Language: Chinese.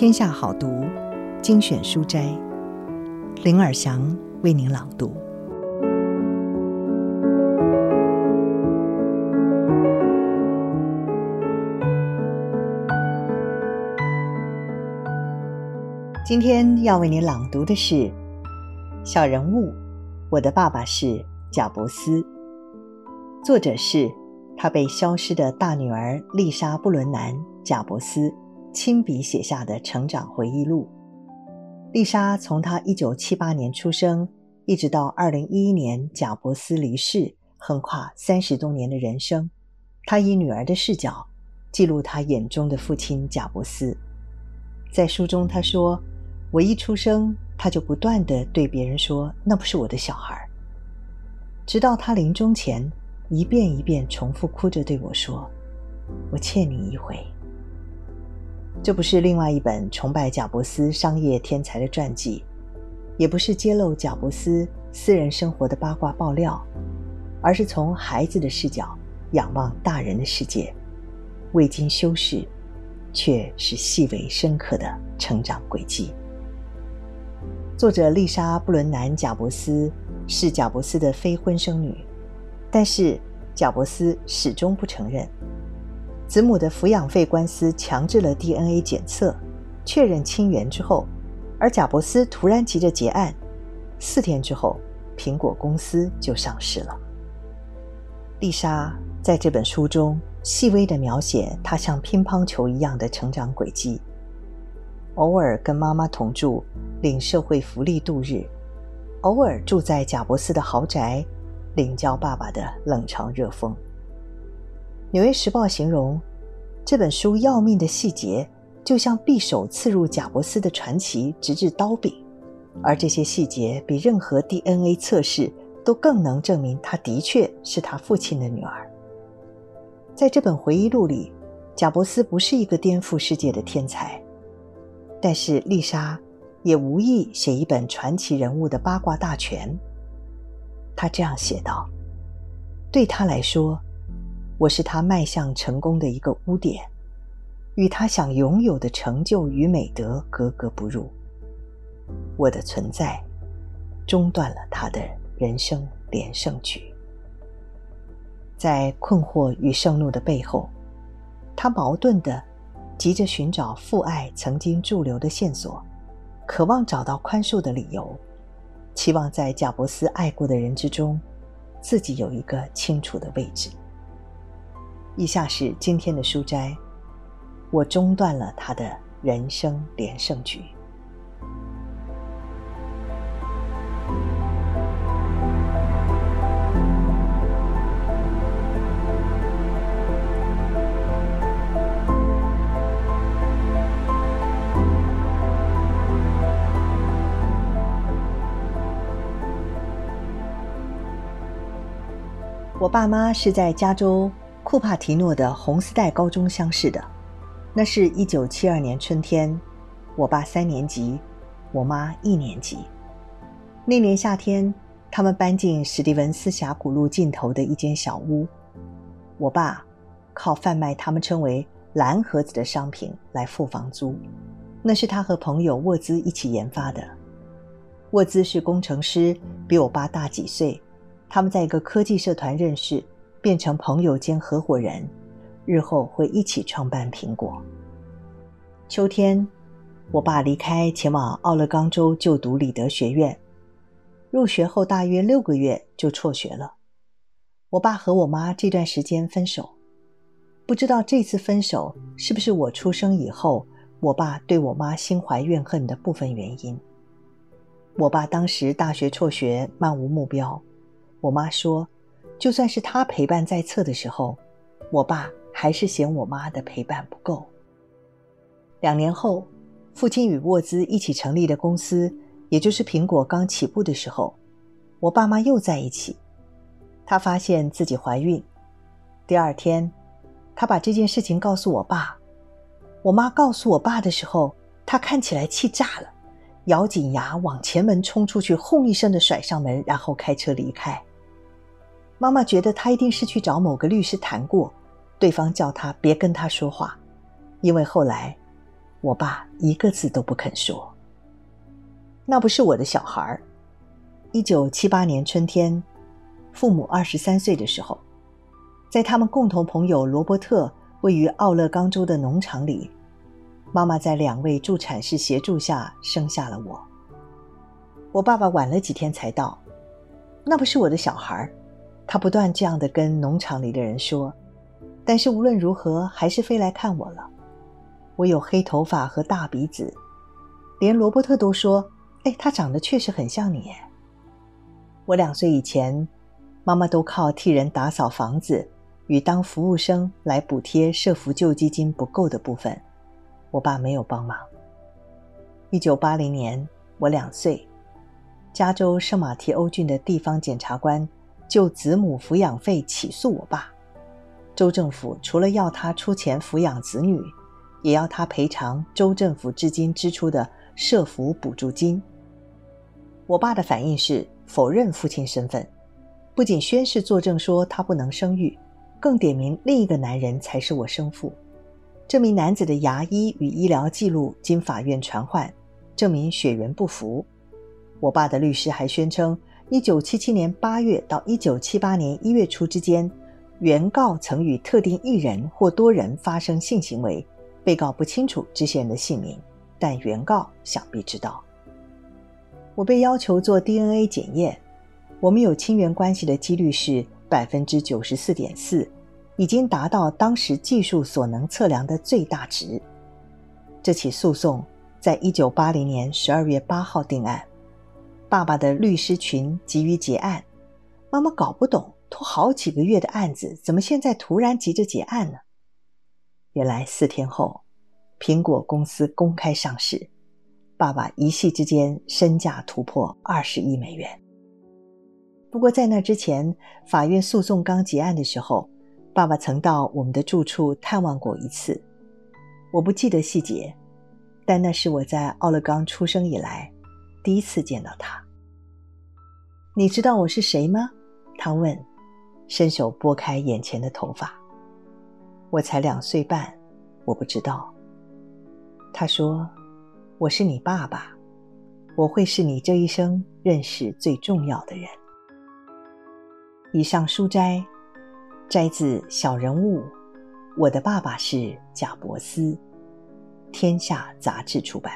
天下好读精选书斋，林尔祥为您朗读。今天要为您朗读的是《小人物：我的爸爸是贾伯斯》，作者是他被消失的大女儿丽莎·布伦南·贾伯斯。亲笔写下的成长回忆录。丽莎从她1978年出生，一直到2011年贾伯斯离世，横跨三十多年的人生。她以女儿的视角记录她眼中的父亲贾伯斯。在书中，她说：“我一出生，他就不断的对别人说那不是我的小孩，直到他临终前，一遍一遍重复哭着对我说：‘我欠你一回。’”这不是另外一本崇拜贾伯斯商业天才的传记，也不是揭露贾伯斯私人生活的八卦爆料，而是从孩子的视角仰望大人的世界，未经修饰，却是细微深刻的成长轨迹。作者丽莎·布伦南·贾伯斯是贾伯斯的非婚生女，但是贾伯斯始终不承认。子母的抚养费官司强制了 DNA 检测，确认亲缘之后，而贾伯斯突然急着结案，四天之后，苹果公司就上市了。丽莎在这本书中细微地描写她像乒乓球一样的成长轨迹，偶尔跟妈妈同住，领社会福利度日；偶尔住在贾伯斯的豪宅，领教爸爸的冷嘲热讽。《纽约时报》形容这本书要命的细节，就像匕首刺入贾伯斯的传奇，直至刀柄。而这些细节比任何 DNA 测试都更能证明他的确是他父亲的女儿。在这本回忆录里，贾伯斯不是一个颠覆世界的天才，但是丽莎也无意写一本传奇人物的八卦大全。她这样写道：“对他来说。”我是他迈向成功的一个污点，与他想拥有的成就与美德格格不入。我的存在中断了他的人生连胜局。在困惑与盛怒的背后，他矛盾的急着寻找父爱曾经驻留的线索，渴望找到宽恕的理由，期望在贾伯斯爱过的人之中，自己有一个清楚的位置。以下是今天的书斋，我中断了他的人生连胜局。我爸妈是在加州。库帕提诺的红丝带高中相识的，那是一九七二年春天，我爸三年级，我妈一年级。那年夏天，他们搬进史蒂文斯峡谷路尽头的一间小屋。我爸靠贩卖他们称为“蓝盒子”的商品来付房租，那是他和朋友沃兹一起研发的。沃兹是工程师，比我爸大几岁。他们在一个科技社团认识。变成朋友兼合伙人，日后会一起创办苹果。秋天，我爸离开，前往奥勒冈州就读里德学院。入学后大约六个月就辍学了。我爸和我妈这段时间分手，不知道这次分手是不是我出生以后，我爸对我妈心怀怨恨的部分原因。我爸当时大学辍学，漫无目标。我妈说。就算是他陪伴在侧的时候，我爸还是嫌我妈的陪伴不够。两年后，父亲与沃兹一起成立的公司，也就是苹果刚起步的时候，我爸妈又在一起。她发现自己怀孕，第二天，她把这件事情告诉我爸。我妈告诉我爸的时候，他看起来气炸了，咬紧牙往前门冲出去，轰一声的甩上门，然后开车离开。妈妈觉得他一定是去找某个律师谈过，对方叫他别跟他说话，因为后来我爸一个字都不肯说。那不是我的小孩儿。一九七八年春天，父母二十三岁的时候，在他们共同朋友罗伯特位于奥勒冈州的农场里，妈妈在两位助产士协助下生下了我。我爸爸晚了几天才到，那不是我的小孩儿。他不断这样的跟农场里的人说，但是无论如何，还是飞来看我了。我有黑头发和大鼻子，连罗伯特都说：“哎，他长得确实很像你。”我两岁以前，妈妈都靠替人打扫房子与当服务生来补贴社福救济金不够的部分，我爸没有帮忙。一九八零年，我两岁，加州圣马提欧郡的地方检察官就子母抚养费起诉我爸，州政府除了要他出钱抚养子女。也要他赔偿州政府至今支出的社福补助金。我爸的反应是否认父亲身份，不仅宣誓作证说他不能生育，更点名另一个男人才是我生父。这名男子的牙医与医疗记录经法院传唤，证明血缘不符。我爸的律师还宣称，一九七七年八月到一九七八年一月初之间，原告曾与特定一人或多人发生性行为。被告不清楚这些人的姓名，但原告想必知道。我被要求做 DNA 检验，我们有亲缘关系的几率是百分之九十四点四，已经达到当时技术所能测量的最大值。这起诉讼在一九八零年十二月八号定案，爸爸的律师群急于结案，妈妈搞不懂，拖好几个月的案子，怎么现在突然急着结案呢？原来四天后，苹果公司公开上市，爸爸一夕之间身价突破二十亿美元。不过在那之前，法院诉讼刚结案的时候，爸爸曾到我们的住处探望过一次。我不记得细节，但那是我在奥勒冈出生以来第一次见到他。你知道我是谁吗？他问，伸手拨开眼前的头发。我才两岁半，我不知道。他说：“我是你爸爸，我会是你这一生认识最重要的人。”以上书摘摘自《小人物》，我的爸爸是贾伯斯，天下杂志出版。